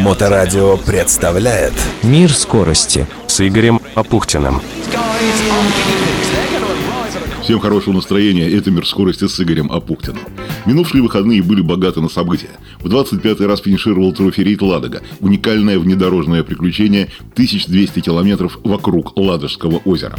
Моторадио представляет Мир скорости с Игорем Апухтиным. Всем хорошего настроения, это «Мир скорости» с Игорем Апухтиным. Минувшие выходные были богаты на события. В 25-й раз финишировал трофи Ладога. Уникальное внедорожное приключение 1200 километров вокруг Ладожского озера.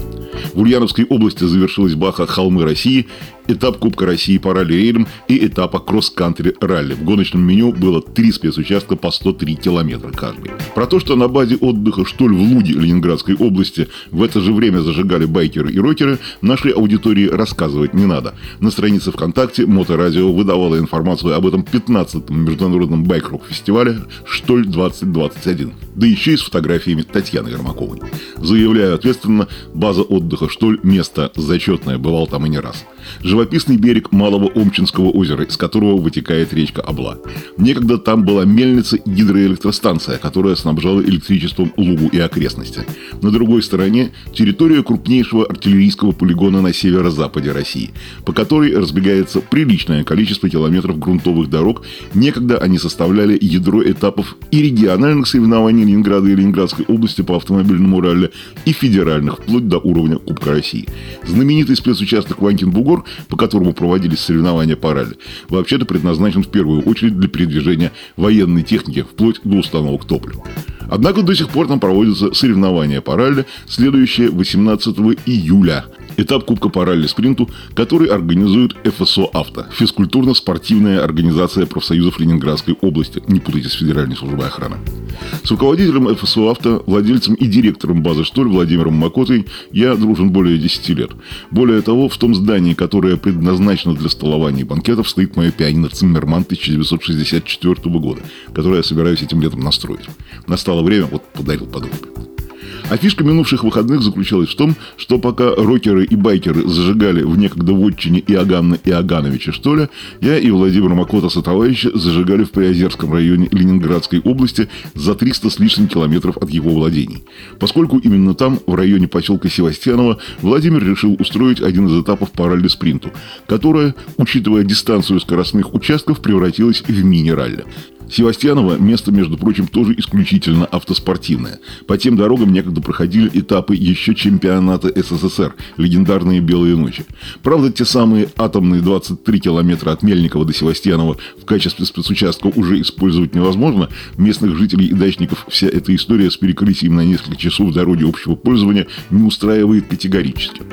В Ульяновской области завершилась Баха «Холмы России», этап Кубка России по ралли-рейдам и этапа кросс-кантри ралли. В гоночном меню было три спецучастка по 103 километра каждый. Про то, что на базе отдыха Штоль в Луде Ленинградской области в это же время зажигали байкеры и рокеры, нашей аудитории рассказывать не надо. На странице ВКонтакте Моторадио выдавало информацию об этом 15-м международном байк-рок-фестивале Штоль 2021. Да еще и с фотографиями Татьяны Ермаковой. Заявляю ответственно, база отдыха Штоль – место зачетное, бывал там и не раз. Живописный берег Малого Омчинского озера, из которого вытекает речка Обла. Некогда там была мельница и гидроэлектростанция, которая снабжала электричеством Лугу и окрестности. На другой стороне – территория крупнейшего артиллерийского полигона на северо-западе России, по которой разбегается приличное количество километров грунтовых дорог. Некогда они составляли ядро этапов и региональных соревнований Ленинграда и Ленинградской области по автомобильному ралли, и федеральных, вплоть до уровня Кубка России. Знаменитый спецучасток Ванькин-Бугор по которому проводились соревнования по ралли, вообще-то предназначен в первую очередь для передвижения военной техники вплоть до установок топлива. Однако до сих пор там проводятся соревнования по ралли, следующие 18 июля этап Кубка по ралли-спринту, который организует ФСО «Авто» – физкультурно-спортивная организация профсоюзов Ленинградской области, не путайте с Федеральной службой охраны. С руководителем ФСО «Авто», владельцем и директором базы «Штоль» Владимиром Макотой я дружен более 10 лет. Более того, в том здании, которое предназначено для столования и банкетов, стоит мое пианино «Циммерман» 1964 года, которое я собираюсь этим летом настроить. Настало время, вот подарил подруге. А фишка минувших выходных заключалась в том, что пока рокеры и байкеры зажигали в некогда вотчине Иоганна Иогановича, ли, я и Владимир Макота Сатоваевича зажигали в Приозерском районе Ленинградской области за 300 с лишним километров от его владений. Поскольку именно там, в районе поселка Севастьянова, Владимир решил устроить один из этапов по ралли-спринту, которая, учитывая дистанцию скоростных участков, превратилась в мини-ралли. Севастьянова место, между прочим, тоже исключительно автоспортивное. По тем дорогам некогда проходили этапы еще чемпионата СССР, легендарные «Белые ночи». Правда, те самые атомные 23 километра от Мельникова до Севастьянова в качестве спецучастка уже использовать невозможно. Местных жителей и дачников вся эта история с перекрытием на несколько часов дороги общего пользования не устраивает категорически.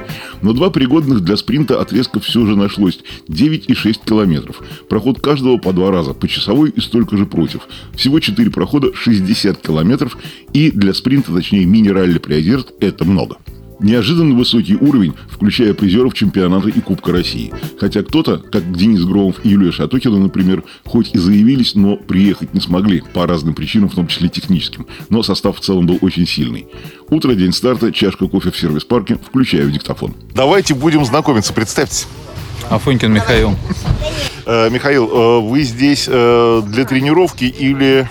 Но два пригодных для спринта отрезка все же нашлось – 9,6 километров. Проход каждого по два раза, по часовой и столько же против. Всего 4 прохода, 60 километров, и для спринта, точнее мини-ралли Приозерск, это много. Неожиданно высокий уровень, включая призеров чемпионата и Кубка России. Хотя кто-то, как Денис Громов и Юлия Шатокина, например, хоть и заявились, но приехать не смогли по разным причинам, в том числе техническим. Но состав в целом был очень сильный. Утро, день старта, чашка кофе в сервис-парке, включаю диктофон. Давайте будем знакомиться, представьтесь. Афонькин Михаил. Э, Михаил, э, вы здесь э, для тренировки или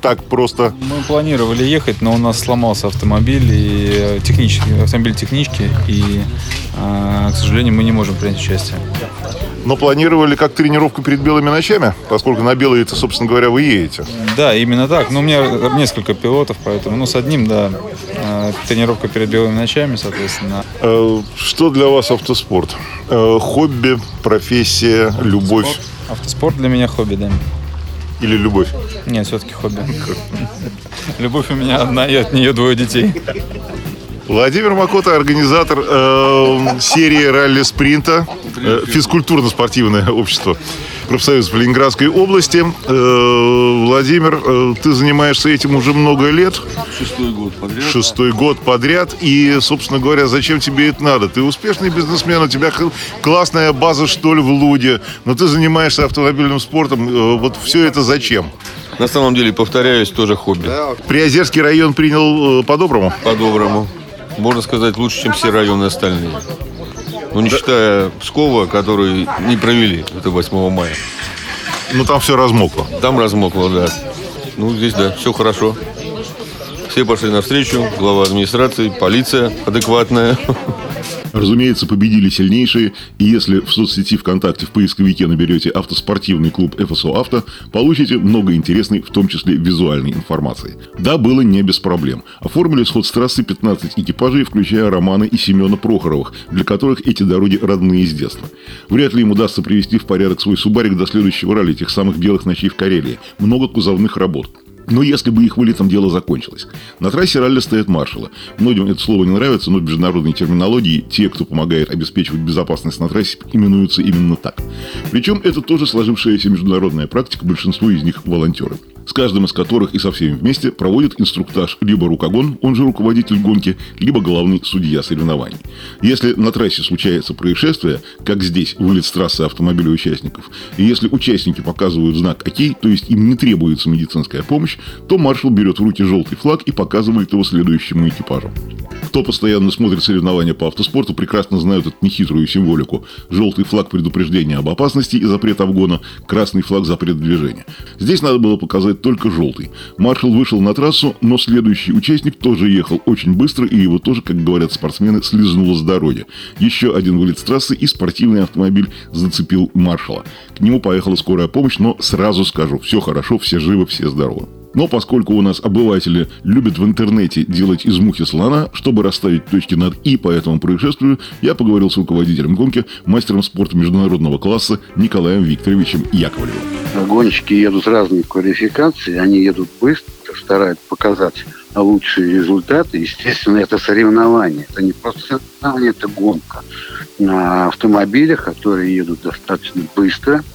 так просто? Мы планировали ехать, но у нас сломался автомобиль, и технический, автомобиль технички, и, к сожалению, мы не можем принять участие. Но планировали как тренировку перед белыми ночами, поскольку на белые, это, собственно говоря, вы едете. Да, именно так. Но у меня несколько пилотов, поэтому, ну, с одним, да, тренировка перед белыми ночами, соответственно. Что для вас автоспорт? Хобби, профессия, любовь? Автоспорт, автоспорт для меня хобби, да. Или любовь? Нет, все-таки хобби. Любовь у меня одна, и от нее двое детей. Владимир Макота, организатор э, серии ралли-спринта, э, физкультурно-спортивное общество профсоюзов Ленинградской области. Э, Владимир, э, ты занимаешься этим уже много лет. Шестой год подряд. Шестой год подряд. И, собственно говоря, зачем тебе это надо? Ты успешный бизнесмен, у тебя классная база, что ли, в Луде, но ты занимаешься автомобильным спортом. Э, вот все это зачем? На самом деле, повторяюсь, тоже хобби. Приозерский район принял по-доброму? По-доброму можно сказать, лучше, чем все районы остальные. Ну, не считая Пскова, который не провели это 8 мая. Ну, там все размокло. Там размокло, да. Ну, здесь, да, все хорошо. Все пошли навстречу, глава администрации, полиция адекватная. Разумеется, победили сильнейшие, и если в соцсети ВКонтакте в поисковике наберете автоспортивный клуб ФСО Авто, получите много интересной, в том числе визуальной информации. Да, было не без проблем. Оформили сход с трассы 15 экипажей, включая Романа и Семена Прохоровых, для которых эти дороги родные с детства. Вряд ли им удастся привести в порядок свой Субарик до следующего ралли тех самых белых ночей в Карелии. Много кузовных работ. Но если бы их вылетом дело закончилось. На трассе ралли стоят маршалы. Многим это слово не нравится, но в международной терминологии те, кто помогает обеспечивать безопасность на трассе, именуются именно так. Причем это тоже сложившаяся международная практика, большинство из них волонтеры с каждым из которых и со всеми вместе проводит инструктаж либо рукогон, он же руководитель гонки, либо главный судья соревнований. Если на трассе случается происшествие, как здесь, вылет с трассы автомобиля участников, и если участники показывают знак «Окей», то есть им не требуется медицинская помощь, то маршал берет в руки желтый флаг и показывает его следующему экипажу. Кто постоянно смотрит соревнования по автоспорту, прекрасно знают эту нехитрую символику. Желтый флаг предупреждения об опасности и запрет обгона, красный флаг запрет движения. Здесь надо было показать только желтый. Маршал вышел на трассу, но следующий участник тоже ехал очень быстро, и его тоже, как говорят спортсмены, слезнуло с дороги. Еще один вылет с трассы, и спортивный автомобиль зацепил маршала. К нему поехала скорая помощь, но сразу скажу, все хорошо, все живы, все здоровы. Но поскольку у нас обыватели любят в интернете делать из мухи слона, чтобы расставить точки над «и» по этому происшествию, я поговорил с руководителем гонки, мастером спорта международного класса Николаем Викторовичем Яковлевым. Гонщики едут разные квалификации, они едут быстро, стараются показать лучшие результаты. Естественно, это соревнование. Это не просто соревнование, это гонка на автомобилях, которые едут достаточно быстро –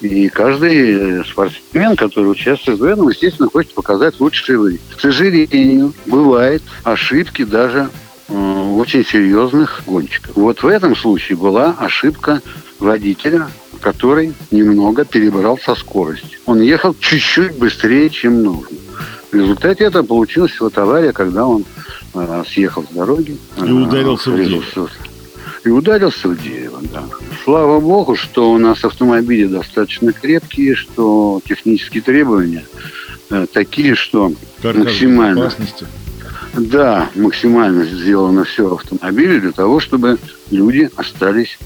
и каждый спортсмен, который участвует в этом, естественно, хочет показать лучшие вы. К сожалению, бывают ошибки даже э, очень серьезных гонщиков. Вот в этом случае была ошибка водителя, который немного перебрал со скоростью. Он ехал чуть-чуть быстрее, чем нужно. В результате это получилась вот авария, когда он э, съехал с дороги. И ударился э, в дерево. И ударился в дерево, да. Слава богу, что у нас автомобили достаточно крепкие, что технические требования э, такие, что Каркас максимально... Да, максимально сделано все автомобили для того, чтобы люди остались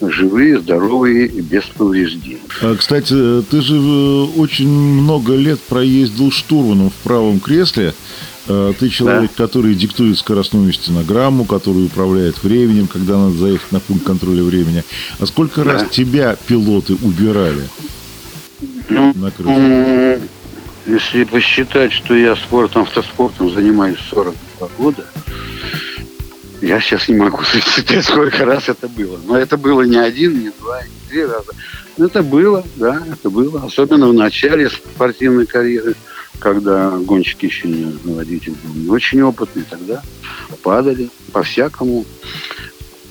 живые, здоровые и без повреждений. А, кстати, ты же э, очень много лет проездил штурманом в правом кресле. Э, ты человек, да. который диктует скоростную стенограмму, который управляет временем, когда надо заехать на пункт контроля времени. А сколько да. раз тебя пилоты убирали ну, на крышу? Если посчитать, что я спортом, автоспортом занимаюсь 42 года, я сейчас не могу сосчитать, сколько раз это было. Но это было не один, не два, не три раза. Это было, да, это было. Особенно в начале спортивной карьеры когда гонщики еще не водитель был не очень опытный, тогда падали по-всякому.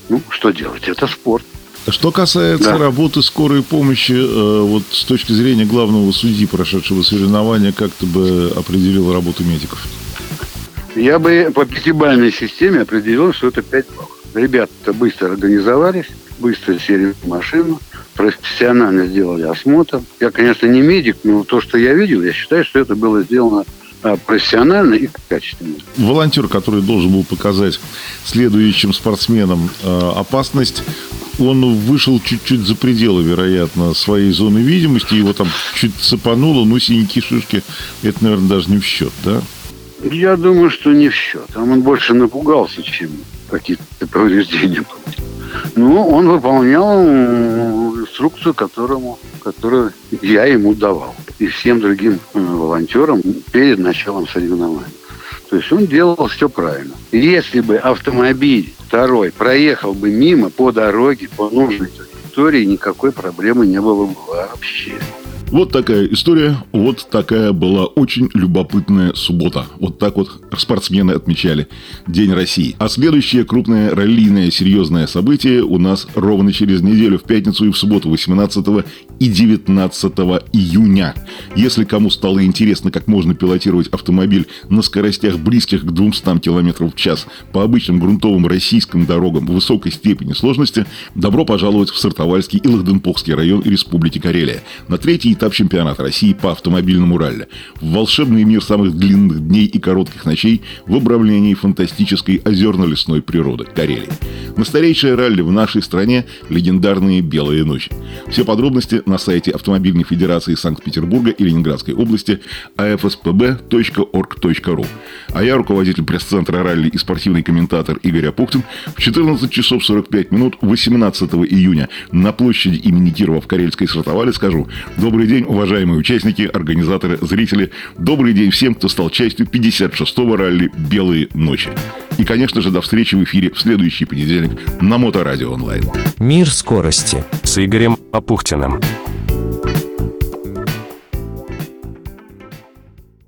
Ну, что делать? Это спорт. Что касается да. работы скорой помощи, э, вот с точки зрения главного судьи, прошедшего соревнования, как ты бы определил работу медиков? Я бы по пятибалльной системе определил, что это 5 баллов. Ребята быстро организовались, быстро сели в машину, профессионально сделали осмотр. Я, конечно, не медик, но то, что я видел, я считаю, что это было сделано а, профессионально и качественно. Волонтер, который должен был показать следующим спортсменам э, опасность, он вышел чуть-чуть за пределы, вероятно, своей зоны видимости, его там чуть цепануло, ну, синяки, шишки, это, наверное, даже не в счет, да? Я думаю, что не в счет. Там он больше напугался, чем какие-то повреждения. Ну, он выполнял инструкцию, которому, которую я ему давал. И всем другим э, волонтерам перед началом соревнований. То есть он делал все правильно. Если бы автомобиль второй проехал бы мимо по дороге, по нужной территории, никакой проблемы не было бы вообще. Вот такая история, вот такая была очень любопытная суббота. Вот так вот спортсмены отмечали День России. А следующее крупное раллийное серьезное событие у нас ровно через неделю, в пятницу и в субботу, 18 и 19 июня. Если кому стало интересно, как можно пилотировать автомобиль на скоростях близких к 200 км в час по обычным грунтовым российским дорогам высокой степени сложности, добро пожаловать в Сартовальский и Лахденпохский район Республики Карелия. На третий этап чемпионата России по автомобильному ралли. В волшебный мир самых длинных дней и коротких ночей в обрамлении фантастической озерно-лесной природы Карелии. Настоящее ралли в нашей стране – легендарные «Белые ночи». Все подробности на сайте Автомобильной Федерации Санкт-Петербурга и Ленинградской области afspb.org.ru. А я, руководитель пресс-центра ралли и спортивный комментатор Игорь Апухтин, в 14 часов 45 минут 18 июня на площади имени Кирова в Карельской Сартовале скажу «Добрый день, уважаемые участники, организаторы, зрители. Добрый день всем, кто стал частью 56-го ралли «Белые ночи». И, конечно же, до встречи в эфире в следующий понедельник на Моторадио онлайн. Мир скорости. С Игорем Апухтиным.